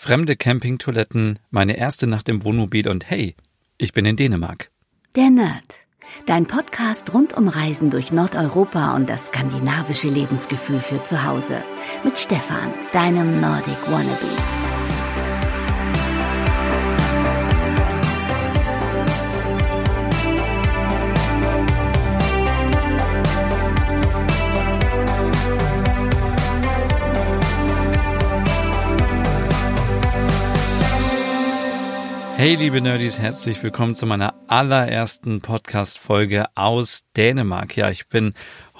fremde Campingtoiletten, meine erste Nacht im Wohnmobil und hey, ich bin in Dänemark. Der Nerd. Dein Podcast rund um Reisen durch Nordeuropa und das skandinavische Lebensgefühl für zu Hause. Mit Stefan, deinem Nordic Wannabe. Hey liebe Nerdies, herzlich willkommen zu meiner allerersten Podcast-Folge aus Dänemark. Ja, ich bin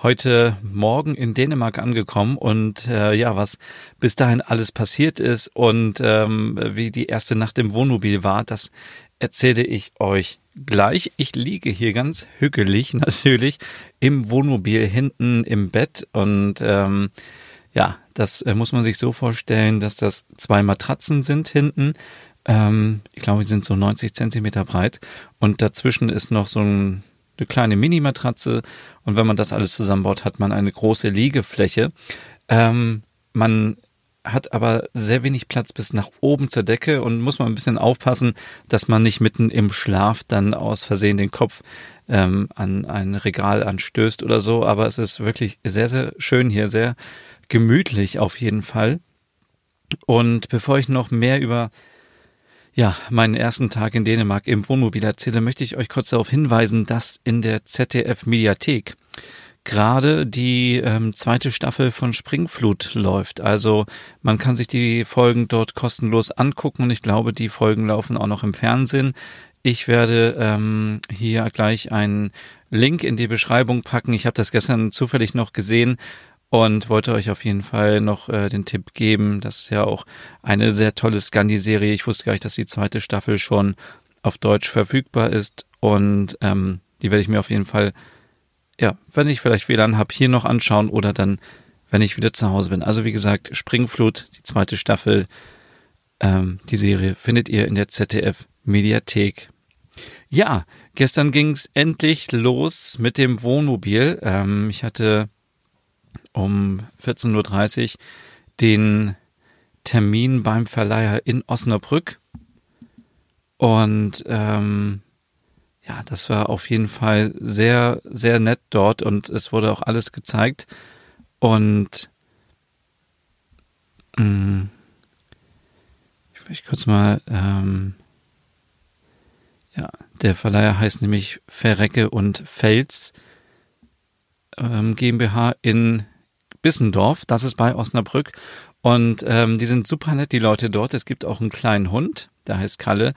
heute Morgen in Dänemark angekommen und äh, ja, was bis dahin alles passiert ist und ähm, wie die erste Nacht im Wohnmobil war, das erzähle ich euch gleich. Ich liege hier ganz hügelig natürlich im Wohnmobil hinten im Bett und ähm, ja, das äh, muss man sich so vorstellen, dass das zwei Matratzen sind hinten ähm, ich glaube, die sind so 90 Zentimeter breit. Und dazwischen ist noch so ein, eine kleine Minimatratze. Und wenn man das alles zusammenbaut, hat man eine große Liegefläche. Ähm, man hat aber sehr wenig Platz bis nach oben zur Decke und muss man ein bisschen aufpassen, dass man nicht mitten im Schlaf dann aus Versehen den Kopf ähm, an ein Regal anstößt oder so. Aber es ist wirklich sehr, sehr schön hier, sehr gemütlich auf jeden Fall. Und bevor ich noch mehr über ja, meinen ersten Tag in Dänemark im Wohnmobil erzähle, möchte ich euch kurz darauf hinweisen, dass in der ZDF Mediathek gerade die ähm, zweite Staffel von Springflut läuft. Also man kann sich die Folgen dort kostenlos angucken und ich glaube, die Folgen laufen auch noch im Fernsehen. Ich werde ähm, hier gleich einen Link in die Beschreibung packen. Ich habe das gestern zufällig noch gesehen und wollte euch auf jeden Fall noch äh, den Tipp geben. Das ist ja auch eine sehr tolle Scandi-Serie. Ich wusste gar nicht, dass die zweite Staffel schon auf Deutsch verfügbar ist und ähm, die werde ich mir auf jeden Fall, ja, wenn ich vielleicht WLAN habe, hier noch anschauen oder dann, wenn ich wieder zu Hause bin. Also wie gesagt, Springflut, die zweite Staffel, ähm, die Serie findet ihr in der ZDF Mediathek. Ja, gestern ging es endlich los mit dem Wohnmobil. Ähm, ich hatte um 14.30 Uhr den Termin beim Verleiher in Osnabrück. Und ähm, ja, das war auf jeden Fall sehr, sehr nett dort und es wurde auch alles gezeigt. Und mh, mm, ich möchte kurz mal, ähm, ja, der Verleiher heißt nämlich Verrecke und Fels ähm, GmbH in Bissendorf, das ist bei Osnabrück. Und ähm, die sind super nett, die Leute dort. Es gibt auch einen kleinen Hund, der heißt Kalle.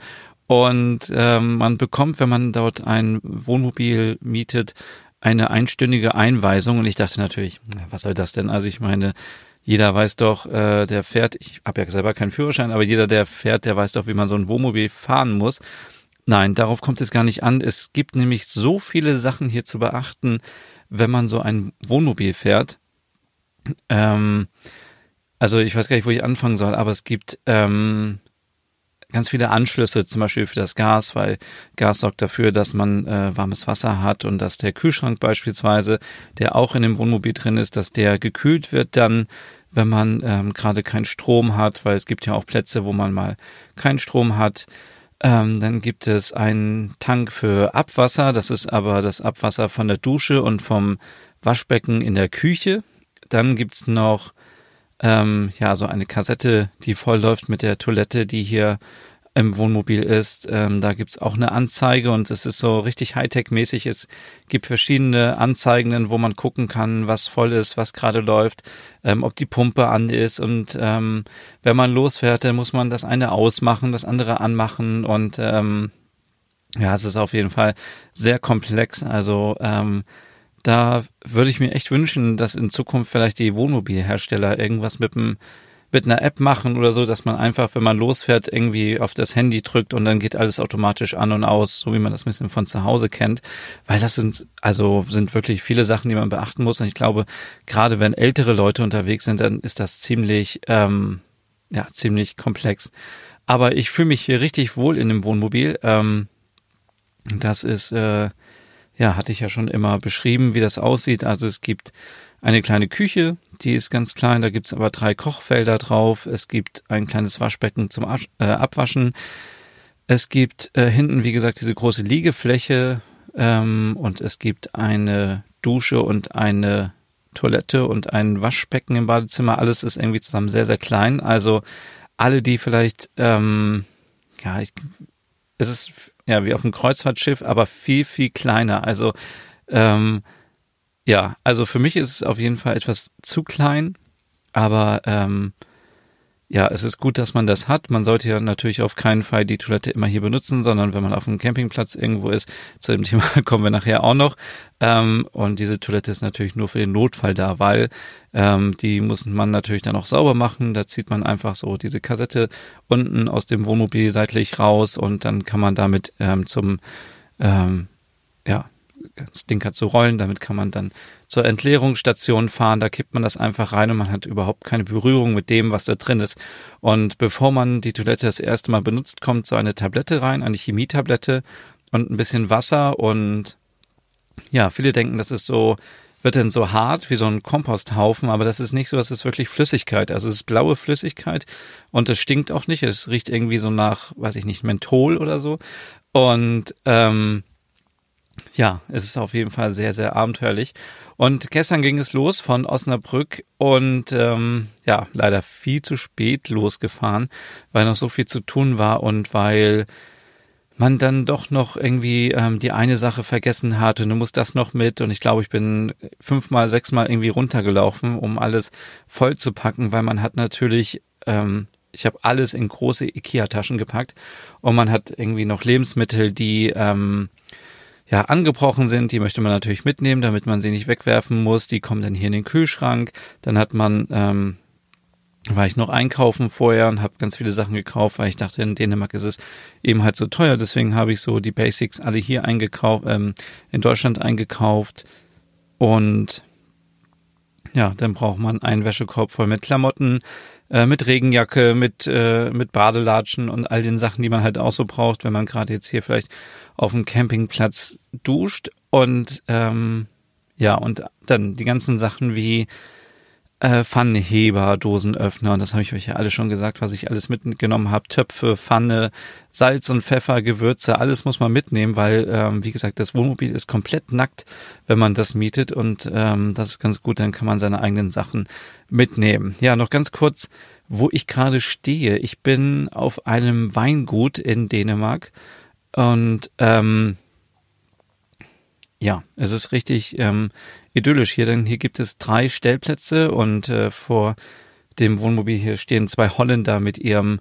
Und ähm, man bekommt, wenn man dort ein Wohnmobil mietet, eine einstündige Einweisung. Und ich dachte natürlich, was soll das denn? Also ich meine, jeder weiß doch, äh, der fährt, ich habe ja selber keinen Führerschein, aber jeder, der fährt, der weiß doch, wie man so ein Wohnmobil fahren muss. Nein, darauf kommt es gar nicht an. Es gibt nämlich so viele Sachen hier zu beachten, wenn man so ein Wohnmobil fährt. Ähm, also ich weiß gar nicht, wo ich anfangen soll, aber es gibt ähm, ganz viele Anschlüsse, zum Beispiel für das Gas, weil Gas sorgt dafür, dass man äh, warmes Wasser hat und dass der Kühlschrank beispielsweise, der auch in dem Wohnmobil drin ist, dass der gekühlt wird dann, wenn man ähm, gerade keinen Strom hat, weil es gibt ja auch Plätze, wo man mal keinen Strom hat. Ähm, dann gibt es einen Tank für Abwasser, das ist aber das Abwasser von der Dusche und vom Waschbecken in der Küche. Dann gibt's noch ähm, ja so eine Kassette, die voll läuft mit der Toilette, die hier im Wohnmobil ist. Ähm, da gibt's auch eine Anzeige und es ist so richtig Hightech-mäßig. Es gibt verschiedene Anzeigen, wo man gucken kann, was voll ist, was gerade läuft, ähm, ob die Pumpe an ist. Und ähm, wenn man losfährt, dann muss man das eine ausmachen, das andere anmachen. Und ähm, ja, es ist auf jeden Fall sehr komplex. Also ähm, da würde ich mir echt wünschen, dass in Zukunft vielleicht die Wohnmobilhersteller irgendwas mit einem mit einer App machen oder so, dass man einfach, wenn man losfährt, irgendwie auf das Handy drückt und dann geht alles automatisch an und aus, so wie man das ein bisschen von zu Hause kennt. Weil das sind, also sind wirklich viele Sachen, die man beachten muss. Und ich glaube, gerade wenn ältere Leute unterwegs sind, dann ist das ziemlich, ähm, ja, ziemlich komplex. Aber ich fühle mich hier richtig wohl in dem Wohnmobil. Ähm, das ist, äh, ja, hatte ich ja schon immer beschrieben, wie das aussieht. Also es gibt eine kleine Küche, die ist ganz klein, da gibt's aber drei Kochfelder drauf. Es gibt ein kleines Waschbecken zum Asch äh, Abwaschen. Es gibt äh, hinten, wie gesagt, diese große Liegefläche ähm, und es gibt eine Dusche und eine Toilette und ein Waschbecken im Badezimmer. Alles ist irgendwie zusammen sehr, sehr klein. Also alle, die vielleicht, ähm, ja, ich, es ist ja wie auf einem Kreuzfahrtschiff, aber viel, viel kleiner. Also ähm, ja, also für mich ist es auf jeden Fall etwas zu klein, aber ähm, ja, es ist gut, dass man das hat. Man sollte ja natürlich auf keinen Fall die Toilette immer hier benutzen, sondern wenn man auf einem Campingplatz irgendwo ist, zu dem Thema kommen wir nachher auch noch. Ähm, und diese Toilette ist natürlich nur für den Notfall da, weil ähm, die muss man natürlich dann auch sauber machen. Da zieht man einfach so diese Kassette unten aus dem Wohnmobil seitlich raus und dann kann man damit ähm, zum ähm, ja, Stinker zu rollen. Damit kann man dann zur Entleerungsstation fahren. Da kippt man das einfach rein und man hat überhaupt keine Berührung mit dem, was da drin ist. Und bevor man die Toilette das erste Mal benutzt, kommt so eine Tablette rein, eine Chemietablette und ein bisschen Wasser. Und ja, viele denken, das ist so, wird denn so hart wie so ein Komposthaufen, aber das ist nicht so, das ist wirklich Flüssigkeit. Also es ist blaue Flüssigkeit und es stinkt auch nicht. Es riecht irgendwie so nach, weiß ich nicht, Menthol oder so. Und ähm, ja, es ist auf jeden Fall sehr, sehr abenteuerlich. Und gestern ging es los von Osnabrück und ähm, ja, leider viel zu spät losgefahren, weil noch so viel zu tun war und weil man dann doch noch irgendwie ähm, die eine Sache vergessen hat und du musst das noch mit und ich glaube, ich bin fünfmal, sechsmal irgendwie runtergelaufen, um alles voll zu packen, weil man hat natürlich, ähm, ich habe alles in große Ikea-Taschen gepackt und man hat irgendwie noch Lebensmittel, die ähm, ja, angebrochen sind, die möchte man natürlich mitnehmen, damit man sie nicht wegwerfen muss. Die kommen dann hier in den Kühlschrank. Dann hat man, ähm, war ich noch einkaufen vorher und habe ganz viele Sachen gekauft, weil ich dachte, in Dänemark ist es eben halt so teuer. Deswegen habe ich so die Basics alle hier eingekauft, ähm, in Deutschland eingekauft. Und ja, dann braucht man einen Wäschekorb voll mit Klamotten, äh, mit Regenjacke, mit, äh, mit Badelatschen und all den Sachen, die man halt auch so braucht, wenn man gerade jetzt hier vielleicht auf dem Campingplatz duscht. Und ähm, ja, und dann die ganzen Sachen wie äh, Pfannenheber, Dosenöffner, und das habe ich euch ja alle schon gesagt, was ich alles mitgenommen habe. Töpfe, Pfanne, Salz und Pfeffer, Gewürze, alles muss man mitnehmen, weil, ähm, wie gesagt, das Wohnmobil ist komplett nackt, wenn man das mietet und ähm, das ist ganz gut, dann kann man seine eigenen Sachen mitnehmen. Ja, noch ganz kurz, wo ich gerade stehe. Ich bin auf einem Weingut in Dänemark und ähm, ja, es ist richtig ähm, idyllisch hier, denn hier gibt es drei Stellplätze und äh, vor dem Wohnmobil hier stehen zwei Holländer mit ihrem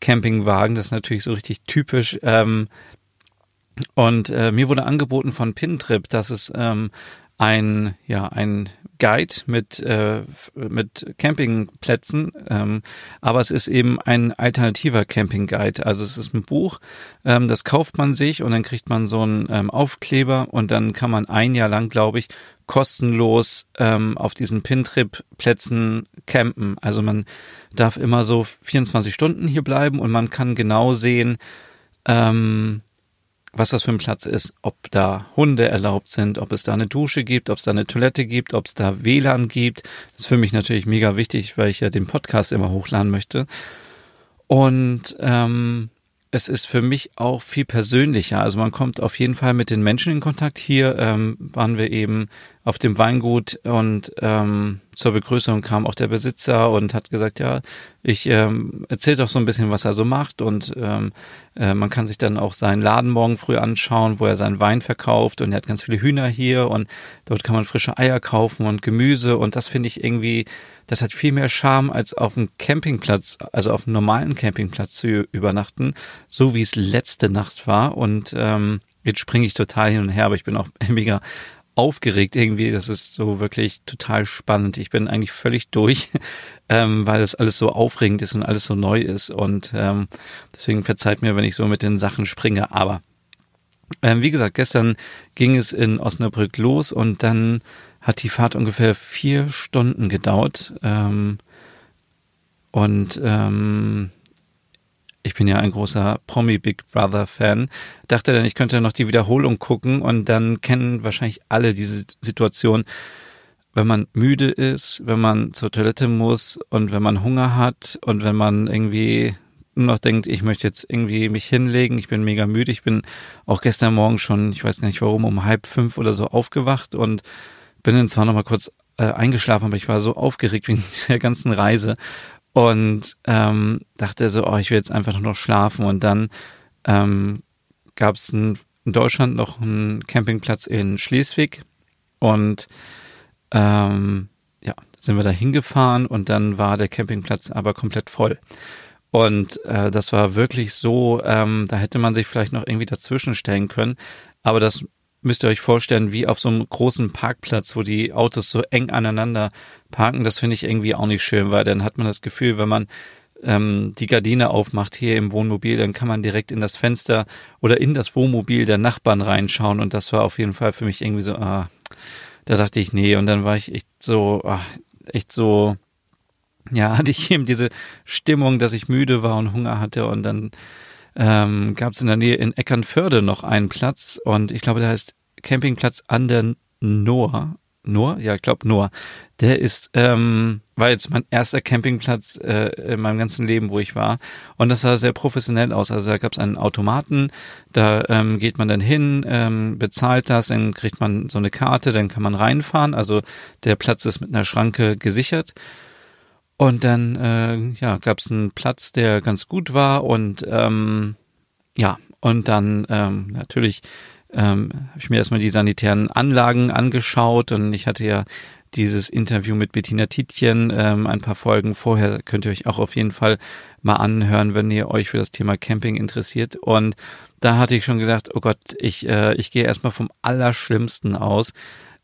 Campingwagen. Das ist natürlich so richtig typisch. Ähm, und äh, mir wurde angeboten von Pintrip, dass es ähm, ein ja ein Guide mit äh, mit Campingplätzen, ähm, aber es ist eben ein alternativer Campingguide. Also es ist ein Buch, ähm, das kauft man sich und dann kriegt man so einen ähm, Aufkleber und dann kann man ein Jahr lang, glaube ich, kostenlos ähm, auf diesen Pintrip-Plätzen campen. Also man darf immer so 24 Stunden hier bleiben und man kann genau sehen, ähm, was das für ein Platz ist, ob da Hunde erlaubt sind, ob es da eine Dusche gibt, ob es da eine Toilette gibt, ob es da WLAN gibt. Das ist für mich natürlich mega wichtig, weil ich ja den Podcast immer hochladen möchte. Und ähm, es ist für mich auch viel persönlicher. Also man kommt auf jeden Fall mit den Menschen in Kontakt. Hier ähm, waren wir eben auf dem Weingut und ähm, zur Begrüßung kam auch der Besitzer und hat gesagt, ja, ich ähm, erzähle doch so ein bisschen, was er so macht und ähm, äh, man kann sich dann auch seinen Laden morgen früh anschauen, wo er seinen Wein verkauft und er hat ganz viele Hühner hier und dort kann man frische Eier kaufen und Gemüse und das finde ich irgendwie, das hat viel mehr Charme als auf einem Campingplatz, also auf einem normalen Campingplatz zu übernachten, so wie es letzte Nacht war und ähm, Jetzt springe ich total hin und her, aber ich bin auch mega aufgeregt irgendwie. Das ist so wirklich total spannend. Ich bin eigentlich völlig durch, ähm, weil das alles so aufregend ist und alles so neu ist. Und ähm, deswegen verzeiht mir, wenn ich so mit den Sachen springe. Aber ähm, wie gesagt, gestern ging es in Osnabrück los und dann hat die Fahrt ungefähr vier Stunden gedauert. Ähm, und ähm, ich bin ja ein großer Promi Big Brother Fan, dachte dann, ich könnte noch die Wiederholung gucken und dann kennen wahrscheinlich alle diese Situation, wenn man müde ist, wenn man zur Toilette muss und wenn man Hunger hat und wenn man irgendwie nur noch denkt, ich möchte jetzt irgendwie mich hinlegen, ich bin mega müde, ich bin auch gestern Morgen schon, ich weiß gar nicht warum, um halb fünf oder so aufgewacht und bin dann zwar noch mal kurz äh, eingeschlafen, aber ich war so aufgeregt wegen der ganzen Reise und ähm, dachte so, oh, ich will jetzt einfach noch schlafen und dann ähm, gab es in Deutschland noch einen Campingplatz in Schleswig und ähm, ja, sind wir da hingefahren und dann war der Campingplatz aber komplett voll. Und äh, das war wirklich so, ähm, da hätte man sich vielleicht noch irgendwie dazwischen stellen können. Aber das müsst ihr euch vorstellen, wie auf so einem großen Parkplatz, wo die Autos so eng aneinander parken. Das finde ich irgendwie auch nicht schön, weil dann hat man das Gefühl, wenn man ähm, die Gardine aufmacht hier im Wohnmobil, dann kann man direkt in das Fenster oder in das Wohnmobil der Nachbarn reinschauen. Und das war auf jeden Fall für mich irgendwie so, ah, da dachte ich, nee, und dann war ich echt so, ach, echt so, ja, hatte ich eben diese Stimmung, dass ich müde war und Hunger hatte und dann ähm, gab es in der Nähe in Eckernförde noch einen Platz und ich glaube, der heißt Campingplatz an der Noah Noah? Ja, ich glaube Noah. Der ist, ähm, war jetzt mein erster Campingplatz äh, in meinem ganzen Leben, wo ich war. Und das sah sehr professionell aus. Also da gab es einen Automaten, da ähm, geht man dann hin, ähm, bezahlt das, dann kriegt man so eine Karte, dann kann man reinfahren. Also der Platz ist mit einer Schranke gesichert. Und dann äh, ja, gab es einen Platz, der ganz gut war und ähm, ja, und dann ähm, natürlich ähm, habe ich mir erstmal die sanitären Anlagen angeschaut und ich hatte ja dieses Interview mit Bettina Tietjen, ähm, ein paar Folgen vorher, könnt ihr euch auch auf jeden Fall mal anhören, wenn ihr euch für das Thema Camping interessiert. Und da hatte ich schon gedacht, oh Gott, ich, äh, ich gehe erstmal vom Allerschlimmsten aus.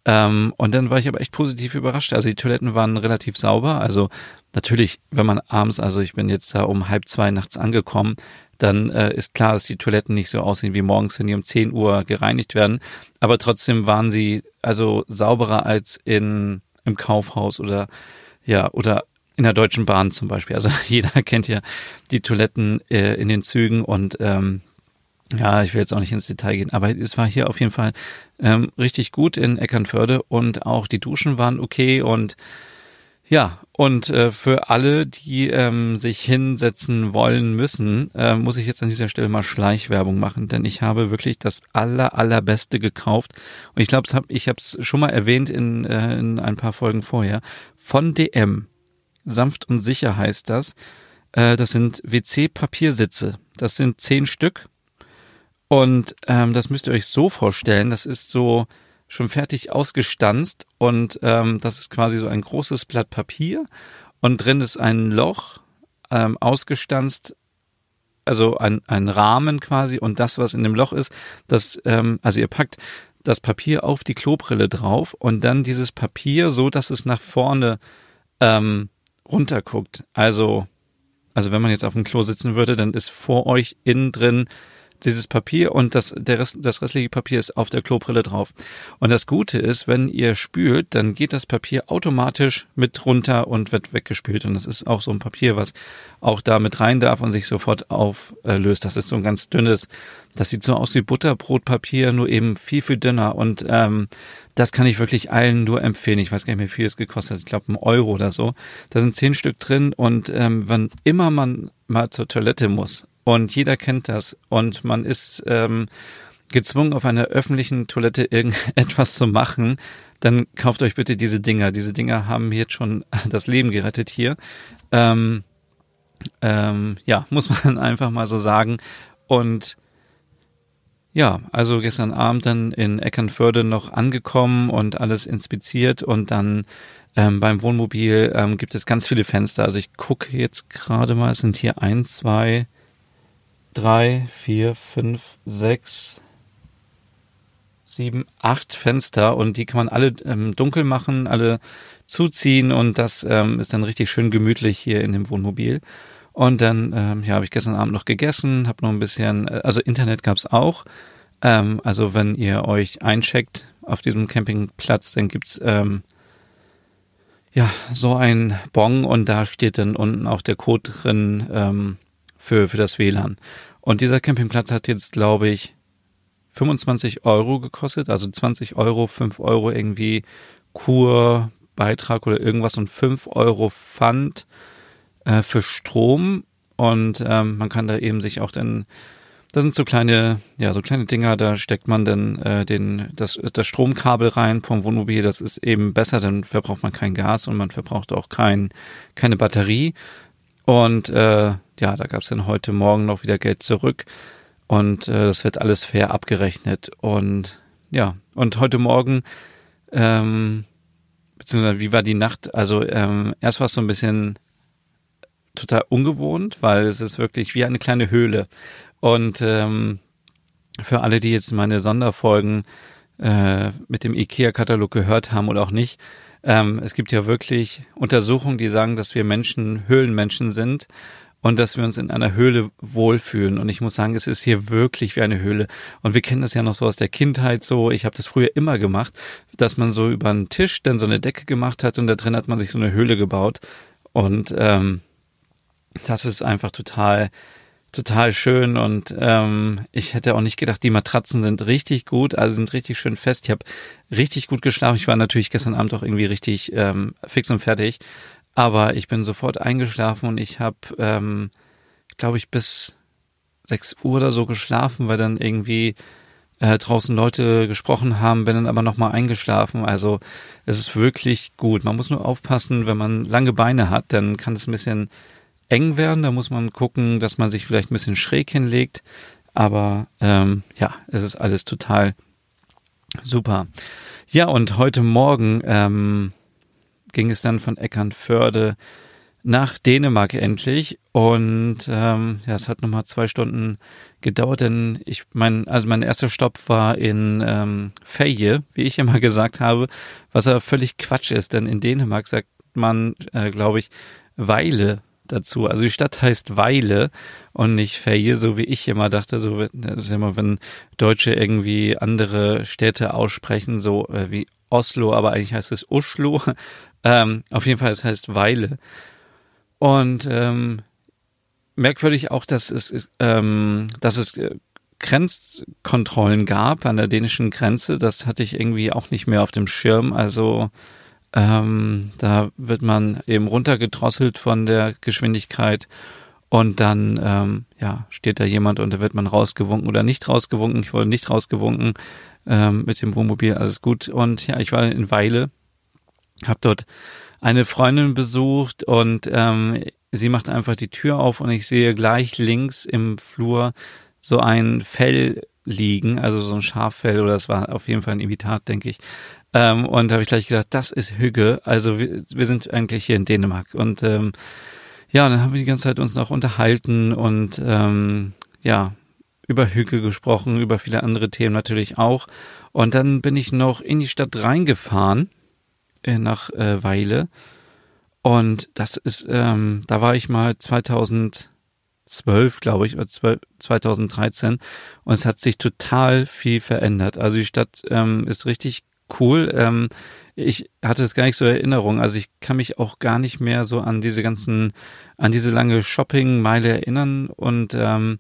Ähm, und dann war ich aber echt positiv überrascht. Also die Toiletten waren relativ sauber. Also natürlich, wenn man abends, also ich bin jetzt da um halb zwei nachts angekommen, dann äh, ist klar, dass die Toiletten nicht so aussehen wie morgens, wenn die um 10 Uhr gereinigt werden. Aber trotzdem waren sie also sauberer als in, im Kaufhaus oder ja, oder in der Deutschen Bahn zum Beispiel. Also jeder kennt ja die Toiletten äh, in den Zügen und ähm, ja, ich will jetzt auch nicht ins Detail gehen, aber es war hier auf jeden Fall ähm, richtig gut in Eckernförde und auch die Duschen waren okay und ja, und äh, für alle, die ähm, sich hinsetzen wollen müssen, äh, muss ich jetzt an dieser Stelle mal Schleichwerbung machen, denn ich habe wirklich das aller allerbeste gekauft und ich glaube, hab, ich habe es schon mal erwähnt in, äh, in ein paar Folgen vorher von DM. Sanft und sicher heißt das. Äh, das sind WC-Papiersitze. Das sind zehn Stück und ähm, das müsst ihr euch so vorstellen. Das ist so schon fertig ausgestanzt und ähm, das ist quasi so ein großes Blatt Papier und drin ist ein Loch ähm, ausgestanzt, also ein, ein Rahmen quasi und das, was in dem Loch ist, das, ähm, also ihr packt das Papier auf die Klobrille drauf und dann dieses Papier so, dass es nach vorne ähm, runterguckt. Also, also wenn man jetzt auf dem Klo sitzen würde, dann ist vor euch innen drin dieses Papier und das, der Rest, das restliche Papier ist auf der Klobrille drauf. Und das Gute ist, wenn ihr spült, dann geht das Papier automatisch mit runter und wird weggespült. Und das ist auch so ein Papier, was auch da mit rein darf und sich sofort auflöst. Das ist so ein ganz dünnes, das sieht so aus wie Butterbrotpapier, nur eben viel, viel dünner. Und ähm, das kann ich wirklich allen nur empfehlen. Ich weiß gar nicht mehr, wie viel es gekostet hat. Ich glaube, ein Euro oder so. Da sind zehn Stück drin und ähm, wann immer man mal zur Toilette muss und jeder kennt das und man ist ähm, gezwungen, auf einer öffentlichen Toilette irgendetwas zu machen, dann kauft euch bitte diese Dinger. Diese Dinger haben jetzt schon das Leben gerettet hier. Ähm, ähm, ja, muss man einfach mal so sagen. Und ja, also gestern Abend dann in Eckernförde noch angekommen und alles inspiziert und dann ähm, beim Wohnmobil ähm, gibt es ganz viele Fenster. Also ich gucke jetzt gerade mal, es sind hier ein, zwei, drei, vier, fünf, sechs, sieben, acht Fenster und die kann man alle ähm, dunkel machen, alle zuziehen und das ähm, ist dann richtig schön gemütlich hier in dem Wohnmobil. Und dann ähm, ja, habe ich gestern Abend noch gegessen, habe noch ein bisschen, äh, also Internet gab's auch. Ähm, also wenn ihr euch eincheckt auf diesem Campingplatz, dann gibt's ähm, ja so ein Bon und da steht dann unten auch der Code drin, ähm, für, für das WLAN. Und dieser Campingplatz hat jetzt, glaube ich, 25 Euro gekostet, also 20 Euro, 5 Euro irgendwie Kur Beitrag oder irgendwas und fünf Euro Pfand äh, für Strom. Und ähm, man kann da eben sich auch dann das sind so kleine, ja, so kleine Dinger, da steckt man dann äh, den, das, das Stromkabel rein vom Wohnmobil. Das ist eben besser, dann verbraucht man kein Gas und man verbraucht auch kein, keine Batterie. Und äh, ja, da gab es dann heute Morgen noch wieder Geld zurück. Und äh, das wird alles fair abgerechnet. Und ja, und heute Morgen, ähm, beziehungsweise wie war die Nacht? Also ähm, erst war es so ein bisschen total ungewohnt, weil es ist wirklich wie eine kleine Höhle. Und ähm, für alle, die jetzt meine Sonderfolgen äh, mit dem IKEA-Katalog gehört haben oder auch nicht, ähm, es gibt ja wirklich Untersuchungen, die sagen, dass wir Menschen Höhlenmenschen sind und dass wir uns in einer Höhle wohlfühlen. Und ich muss sagen, es ist hier wirklich wie eine Höhle. Und wir kennen das ja noch so aus der Kindheit so. Ich habe das früher immer gemacht, dass man so über einen Tisch dann so eine Decke gemacht hat und da drin hat man sich so eine Höhle gebaut. Und ähm, das ist einfach total total schön und ähm, ich hätte auch nicht gedacht, die Matratzen sind richtig gut, also sind richtig schön fest. Ich habe richtig gut geschlafen. Ich war natürlich gestern Abend auch irgendwie richtig ähm, fix und fertig, aber ich bin sofort eingeschlafen und ich habe, ähm, glaube ich, bis 6 Uhr oder so geschlafen, weil dann irgendwie äh, draußen Leute gesprochen haben, bin dann aber nochmal eingeschlafen. Also es ist wirklich gut. Man muss nur aufpassen, wenn man lange Beine hat, dann kann es ein bisschen eng werden. Da muss man gucken, dass man sich vielleicht ein bisschen schräg hinlegt. Aber ähm, ja, es ist alles total super. Ja, und heute Morgen ähm, ging es dann von Eckernförde nach Dänemark endlich. Und ähm, ja, es hat nochmal zwei Stunden gedauert, denn ich mein, also mein erster Stopp war in ähm, Feje, wie ich immer gesagt habe, was aber völlig Quatsch ist, denn in Dänemark sagt man, äh, glaube ich, Weile dazu. Also die Stadt heißt Weile und nicht Feje, so wie ich immer dachte, so das ist immer, wenn Deutsche irgendwie andere Städte aussprechen, so äh, wie Oslo, aber eigentlich heißt es Uschlo. Ähm, auf jeden Fall, es heißt Weile. Und ähm, merkwürdig auch, dass es, ähm, dass es äh, Grenzkontrollen gab an der dänischen Grenze. Das hatte ich irgendwie auch nicht mehr auf dem Schirm. Also ähm, da wird man eben runtergedrosselt von der Geschwindigkeit und dann ähm, ja steht da jemand und da wird man rausgewunken oder nicht rausgewunken. Ich wurde nicht rausgewunken ähm, mit dem Wohnmobil, alles gut. Und ja, ich war in Weile, habe dort eine Freundin besucht und ähm, sie macht einfach die Tür auf und ich sehe gleich links im Flur so ein Fell liegen, also so ein Schaffell oder das war auf jeden Fall ein Imitat, denke ich. Ähm, und da habe ich gleich gedacht, das ist Hügge. Also wir, wir sind eigentlich hier in Dänemark. Und ähm, ja, dann haben wir die ganze Zeit uns noch unterhalten und ähm, ja, über Hügge gesprochen, über viele andere Themen natürlich auch. Und dann bin ich noch in die Stadt reingefahren, äh, nach äh, Weile. Und das ist, ähm, da war ich mal 2012, glaube ich, oder 12, 2013. Und es hat sich total viel verändert. Also die Stadt ähm, ist richtig cool. Ähm, ich hatte es gar nicht so Erinnerung. Also ich kann mich auch gar nicht mehr so an diese ganzen, an diese lange Shopping-Meile erinnern. Und ähm,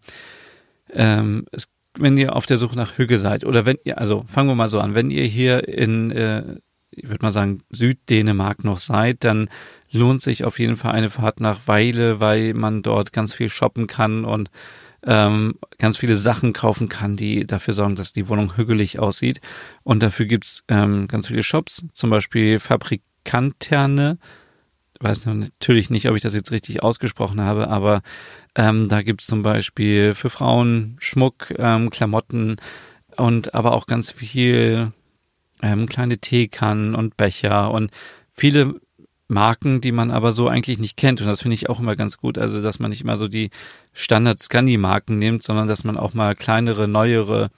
ähm, es, wenn ihr auf der Suche nach Hüge seid oder wenn ihr, also fangen wir mal so an, wenn ihr hier in, äh, ich würde mal sagen, Süddänemark noch seid, dann lohnt sich auf jeden Fall eine Fahrt nach Weile, weil man dort ganz viel shoppen kann und ähm, ganz viele Sachen kaufen kann, die dafür sorgen, dass die Wohnung hügelig aussieht. Und dafür gibt's ähm, ganz viele Shops, zum Beispiel Fabrikanterne. Weiß natürlich nicht, ob ich das jetzt richtig ausgesprochen habe, aber ähm, da gibt's zum Beispiel für Frauen Schmuck, ähm, Klamotten und aber auch ganz viel ähm, kleine Teekannen und Becher und viele Marken, die man aber so eigentlich nicht kennt. Und das finde ich auch immer ganz gut. Also, dass man nicht immer so die Standard-Scandi-Marken nimmt, sondern dass man auch mal kleinere, neuere,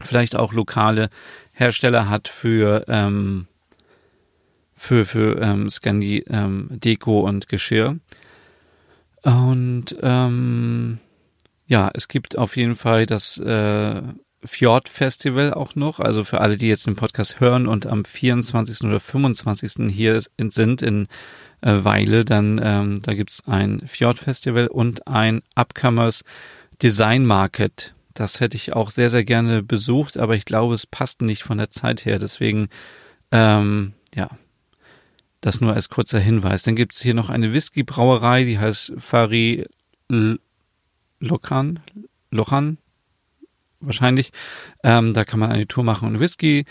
vielleicht auch lokale Hersteller hat für, ähm, für, für ähm, Scandi ähm, Deko und Geschirr. Und ähm, ja, es gibt auf jeden Fall das äh, Fjord Festival auch noch. Also für alle, die jetzt den Podcast hören und am 24. oder 25. hier sind in äh, Weile, dann ähm, da gibt's ein Fjord Festival und ein Upcomers Design Market. Das hätte ich auch sehr, sehr gerne besucht, aber ich glaube, es passt nicht von der Zeit her. Deswegen, ähm, ja, Das nur als kurzer Hinweis. Dann gibt es hier noch eine Whisky-Brauerei, die heißt Fari Lokan, Lochan, wahrscheinlich. Ähm, da kann man eine Tour machen und Whisky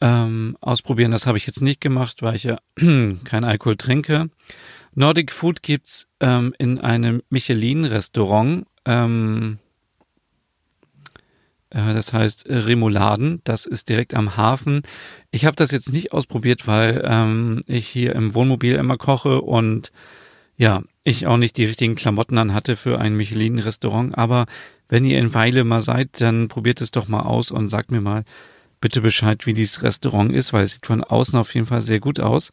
ähm, ausprobieren. Das habe ich jetzt nicht gemacht, weil ich ja kein Alkohol trinke. Nordic Food gibt's ähm, in einem Michelin-Restaurant. Ähm, äh, das heißt Remouladen. Das ist direkt am Hafen. Ich habe das jetzt nicht ausprobiert, weil ähm, ich hier im Wohnmobil immer koche und ja, ich auch nicht die richtigen Klamotten an hatte für ein Michelin-Restaurant. Aber wenn ihr in Weile mal seid, dann probiert es doch mal aus und sagt mir mal bitte Bescheid, wie dieses Restaurant ist, weil es sieht von außen auf jeden Fall sehr gut aus.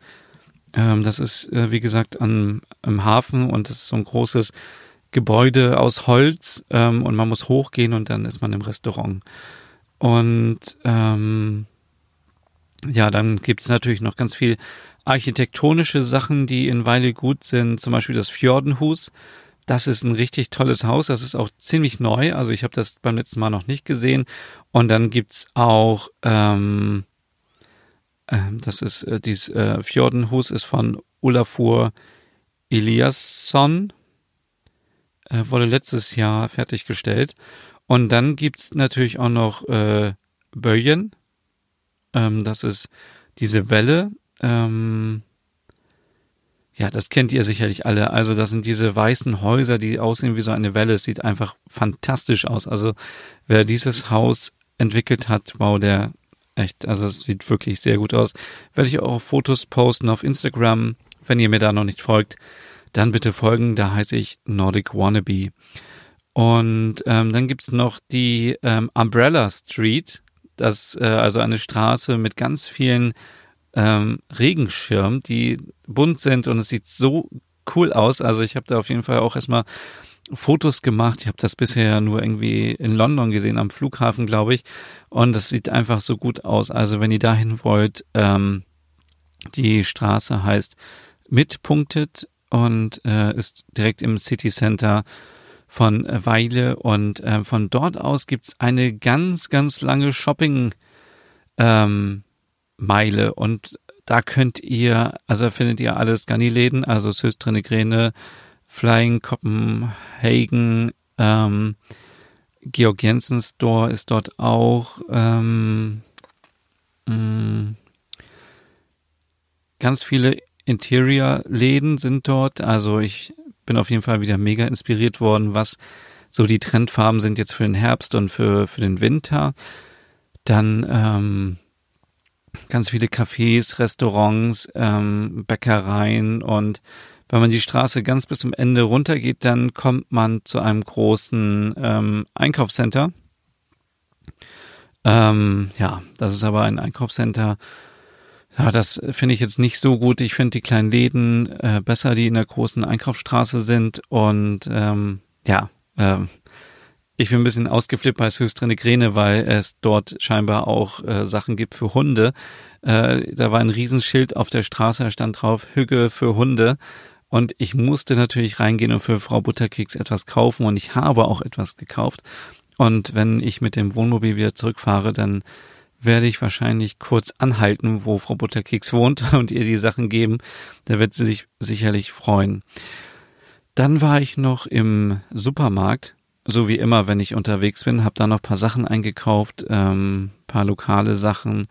Ähm, das ist, äh, wie gesagt, am Hafen und es ist so ein großes Gebäude aus Holz ähm, und man muss hochgehen und dann ist man im Restaurant. Und ähm, ja, dann gibt es natürlich noch ganz viel architektonische Sachen, die in Weile gut sind, zum Beispiel das Fjordenhus. Das ist ein richtig tolles Haus. Das ist auch ziemlich neu. Also ich habe das beim letzten Mal noch nicht gesehen. Und dann gibt's auch, ähm, äh, das ist äh, dieses äh, Fjordenhus ist von Olafur Eliasson. Äh, wurde letztes Jahr fertiggestellt. Und dann gibt's natürlich auch noch äh, Böjen. Ähm, das ist diese Welle. Ähm, ja, das kennt ihr sicherlich alle. Also das sind diese weißen Häuser, die aussehen wie so eine Welle. Es sieht einfach fantastisch aus. Also wer dieses Haus entwickelt hat, wow, der echt, also es sieht wirklich sehr gut aus. Werde ich auch Fotos posten auf Instagram. Wenn ihr mir da noch nicht folgt, dann bitte folgen. Da heiße ich Nordic Wannabe. Und ähm, dann gibt's noch die ähm, Umbrella Street. Das äh, also eine Straße mit ganz vielen ähm, Regenschirm, die bunt sind und es sieht so cool aus. Also ich habe da auf jeden Fall auch erstmal Fotos gemacht. Ich habe das bisher nur irgendwie in London gesehen, am Flughafen, glaube ich. Und es sieht einfach so gut aus. Also wenn ihr dahin wollt, ähm, die Straße heißt Mitpunktet und äh, ist direkt im City Center von Weile. Und äh, von dort aus gibt's eine ganz, ganz lange Shopping- ähm, Meile und da könnt ihr, also findet ihr alle Scani-Läden, also Söstre Negrene, Flying Copenhagen, ähm, Georg Jensen Store ist dort auch, ähm, mm, ganz viele Interior-Läden sind dort, also ich bin auf jeden Fall wieder mega inspiriert worden, was so die Trendfarben sind jetzt für den Herbst und für, für den Winter. Dann ähm, ganz viele Cafés, Restaurants, ähm, Bäckereien und wenn man die Straße ganz bis zum Ende runtergeht, dann kommt man zu einem großen ähm, Einkaufscenter. Ähm, ja, das ist aber ein Einkaufscenter. Ja, das finde ich jetzt nicht so gut. Ich finde die kleinen Läden äh, besser, die in der großen Einkaufsstraße sind. Und ähm, ja, ähm, ich bin ein bisschen ausgeflippt bei Gräne, weil es dort scheinbar auch äh, Sachen gibt für Hunde. Äh, da war ein Riesenschild auf der Straße, da stand drauf Hügge für Hunde. Und ich musste natürlich reingehen und für Frau Butterkeks etwas kaufen und ich habe auch etwas gekauft. Und wenn ich mit dem Wohnmobil wieder zurückfahre, dann werde ich wahrscheinlich kurz anhalten, wo Frau Butterkeks wohnt und ihr die Sachen geben. Da wird sie sich sicherlich freuen. Dann war ich noch im Supermarkt so wie immer, wenn ich unterwegs bin, habe da noch paar Sachen eingekauft, ähm, paar lokale Sachen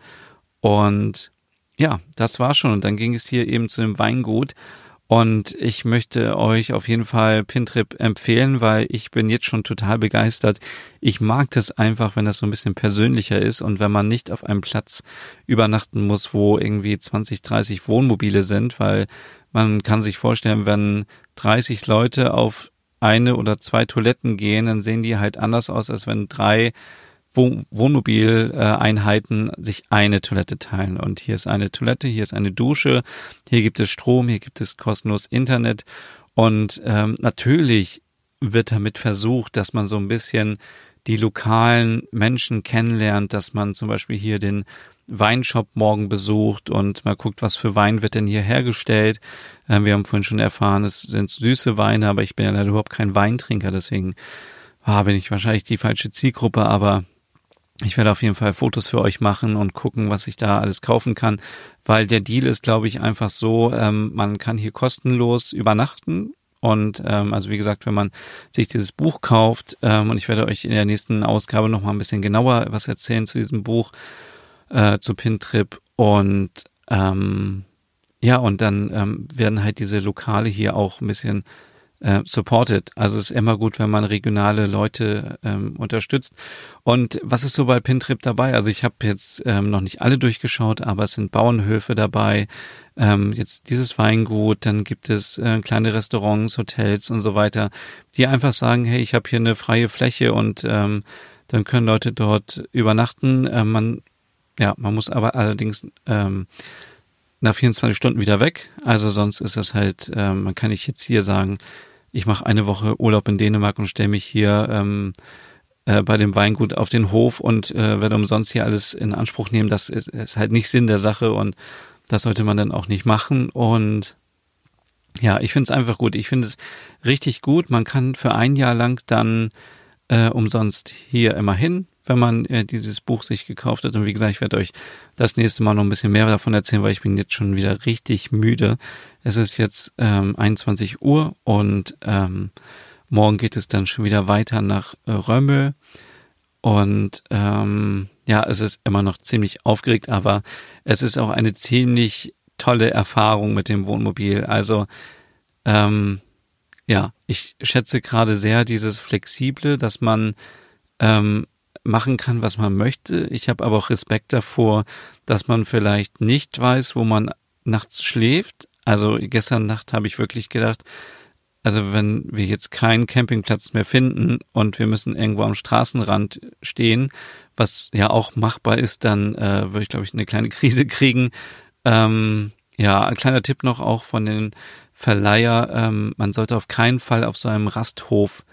und ja, das war schon. Und dann ging es hier eben zu dem Weingut und ich möchte euch auf jeden Fall Pintrip empfehlen, weil ich bin jetzt schon total begeistert. Ich mag das einfach, wenn das so ein bisschen persönlicher ist und wenn man nicht auf einem Platz übernachten muss, wo irgendwie 20, 30 Wohnmobile sind, weil man kann sich vorstellen, wenn 30 Leute auf eine oder zwei Toiletten gehen, dann sehen die halt anders aus, als wenn drei Wohnmobileinheiten sich eine Toilette teilen. Und hier ist eine Toilette, hier ist eine Dusche, hier gibt es Strom, hier gibt es kostenlos Internet. Und ähm, natürlich wird damit versucht, dass man so ein bisschen die lokalen Menschen kennenlernt, dass man zum Beispiel hier den Weinshop morgen besucht und mal guckt, was für Wein wird denn hier hergestellt. Ähm, wir haben vorhin schon erfahren, es sind süße Weine, aber ich bin ja leider überhaupt kein Weintrinker, deswegen ah, bin ich wahrscheinlich die falsche Zielgruppe, aber ich werde auf jeden Fall Fotos für euch machen und gucken, was ich da alles kaufen kann, weil der Deal ist, glaube ich, einfach so, ähm, man kann hier kostenlos übernachten. Und ähm, also wie gesagt, wenn man sich dieses Buch kauft, ähm, und ich werde euch in der nächsten Ausgabe noch mal ein bisschen genauer was erzählen zu diesem Buch, äh, zu Pintrip. Und ähm, ja, und dann ähm, werden halt diese Lokale hier auch ein bisschen äh, supported. Also es ist immer gut, wenn man regionale Leute ähm, unterstützt. Und was ist so bei Pintrip dabei? Also ich habe jetzt ähm, noch nicht alle durchgeschaut, aber es sind Bauernhöfe dabei. Ähm, jetzt dieses Weingut, dann gibt es äh, kleine Restaurants, Hotels und so weiter, die einfach sagen, hey, ich habe hier eine freie Fläche und ähm, dann können Leute dort übernachten. Äh, man, ja, man muss aber allerdings ähm, nach 24 Stunden wieder weg. Also sonst ist es halt, äh, man kann nicht jetzt hier sagen, ich mache eine Woche Urlaub in Dänemark und stelle mich hier ähm, äh, bei dem Weingut auf den Hof und äh, werde umsonst hier alles in Anspruch nehmen. Das ist, ist halt nicht Sinn der Sache und das sollte man dann auch nicht machen. Und ja, ich finde es einfach gut. Ich finde es richtig gut. Man kann für ein Jahr lang dann äh, umsonst hier immer hin wenn man äh, dieses Buch sich gekauft hat. Und wie gesagt, ich werde euch das nächste Mal noch ein bisschen mehr davon erzählen, weil ich bin jetzt schon wieder richtig müde. Es ist jetzt ähm, 21 Uhr und ähm, morgen geht es dann schon wieder weiter nach äh, Römmel. Und ähm, ja, es ist immer noch ziemlich aufgeregt, aber es ist auch eine ziemlich tolle Erfahrung mit dem Wohnmobil. Also ähm, ja, ich schätze gerade sehr dieses Flexible, dass man ähm, machen kann, was man möchte. Ich habe aber auch Respekt davor, dass man vielleicht nicht weiß, wo man nachts schläft. Also gestern Nacht habe ich wirklich gedacht, also wenn wir jetzt keinen Campingplatz mehr finden und wir müssen irgendwo am Straßenrand stehen, was ja auch machbar ist, dann äh, würde ich, glaube ich, eine kleine Krise kriegen. Ähm, ja, ein kleiner Tipp noch auch von den Verleiher, ähm, man sollte auf keinen Fall auf so einem Rasthof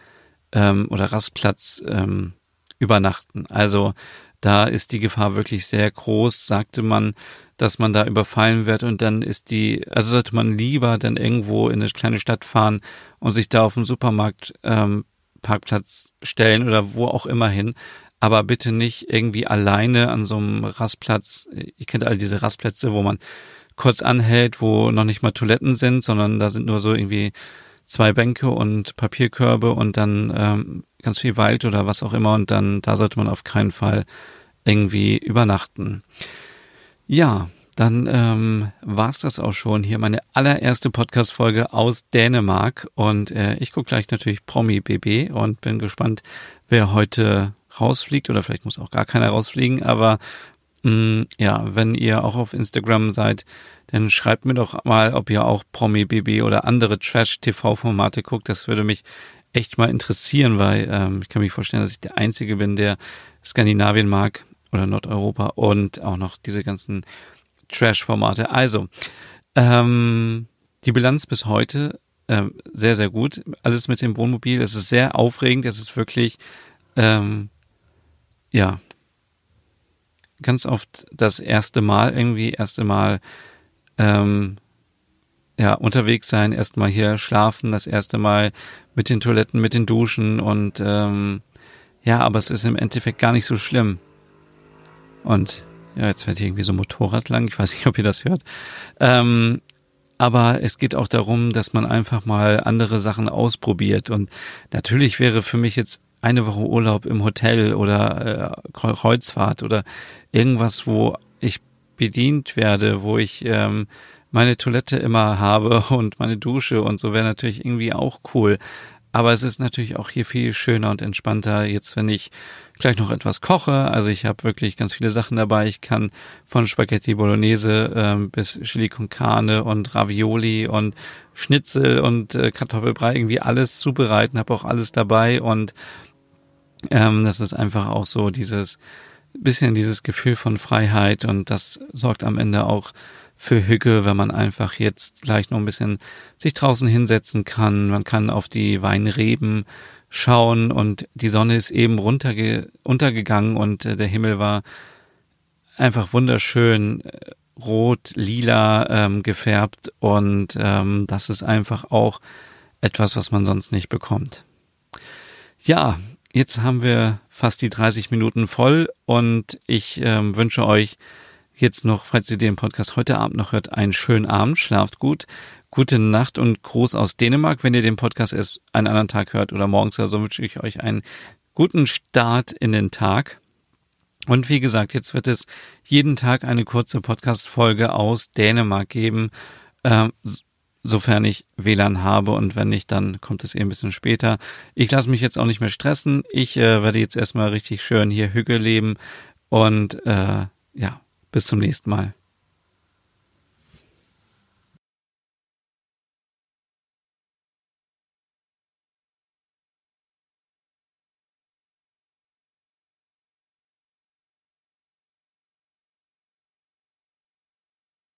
ähm, oder Rastplatz ähm, übernachten. Also da ist die Gefahr wirklich sehr groß, sagte man, dass man da überfallen wird und dann ist die, also sollte man lieber dann irgendwo in eine kleine Stadt fahren und sich da auf dem Supermarkt ähm, Parkplatz stellen oder wo auch immer hin, aber bitte nicht irgendwie alleine an so einem Rastplatz. Ihr kennt all diese Rastplätze, wo man kurz anhält, wo noch nicht mal Toiletten sind, sondern da sind nur so irgendwie zwei Bänke und Papierkörbe und dann ähm, ganz viel Wald oder was auch immer und dann da sollte man auf keinen Fall irgendwie übernachten. Ja, dann ähm, war das auch schon hier meine allererste Podcast-Folge aus Dänemark und äh, ich gucke gleich natürlich Promi BB und bin gespannt, wer heute rausfliegt oder vielleicht muss auch gar keiner rausfliegen, aber ja, wenn ihr auch auf Instagram seid, dann schreibt mir doch mal, ob ihr auch Promi BB oder andere Trash-TV-Formate guckt. Das würde mich echt mal interessieren, weil ähm, ich kann mir vorstellen, dass ich der Einzige bin, der Skandinavien mag oder Nordeuropa und auch noch diese ganzen Trash-Formate. Also, ähm, die Bilanz bis heute ähm, sehr, sehr gut. Alles mit dem Wohnmobil. Es ist sehr aufregend. Es ist wirklich, ähm, ja, ganz oft das erste Mal irgendwie, erste Mal ähm, ja, unterwegs sein, erstmal hier schlafen, das erste Mal mit den Toiletten, mit den Duschen und ähm, ja, aber es ist im Endeffekt gar nicht so schlimm. Und ja, jetzt fährt hier irgendwie so ein Motorrad lang, ich weiß nicht, ob ihr das hört. Ähm, aber es geht auch darum, dass man einfach mal andere Sachen ausprobiert. Und natürlich wäre für mich jetzt eine Woche Urlaub im Hotel oder äh, Kreuzfahrt oder irgendwas, wo ich bedient werde, wo ich ähm, meine Toilette immer habe und meine Dusche und so wäre natürlich irgendwie auch cool. Aber es ist natürlich auch hier viel schöner und entspannter, jetzt wenn ich gleich noch etwas koche. Also ich habe wirklich ganz viele Sachen dabei. Ich kann von Spaghetti Bolognese ähm, bis Chili con Carne und Ravioli und Schnitzel und äh, Kartoffelbrei irgendwie alles zubereiten, habe auch alles dabei und ähm, das ist einfach auch so dieses bisschen dieses Gefühl von Freiheit und das sorgt am Ende auch für Hücke, wenn man einfach jetzt gleich noch ein bisschen sich draußen hinsetzen kann. Man kann auf die Weinreben schauen und die Sonne ist eben runterge untergegangen und äh, der Himmel war einfach wunderschön äh, rot, lila ähm, gefärbt und ähm, das ist einfach auch etwas, was man sonst nicht bekommt. Ja, jetzt haben wir fast die 30 Minuten voll und ich ähm, wünsche euch jetzt noch, falls ihr den Podcast heute Abend noch hört, einen schönen Abend, schlaft gut, gute Nacht und Gruß aus Dänemark. Wenn ihr den Podcast erst einen anderen Tag hört oder morgens oder so, wünsche ich euch einen guten Start in den Tag. Und wie gesagt, jetzt wird es jeden Tag eine kurze Podcast-Folge aus Dänemark geben, äh, sofern ich WLAN habe und wenn nicht, dann kommt es eh ein bisschen später. Ich lasse mich jetzt auch nicht mehr stressen. Ich äh, werde jetzt erstmal richtig schön hier Hügel leben und äh, ja, bis zum nächsten Mal.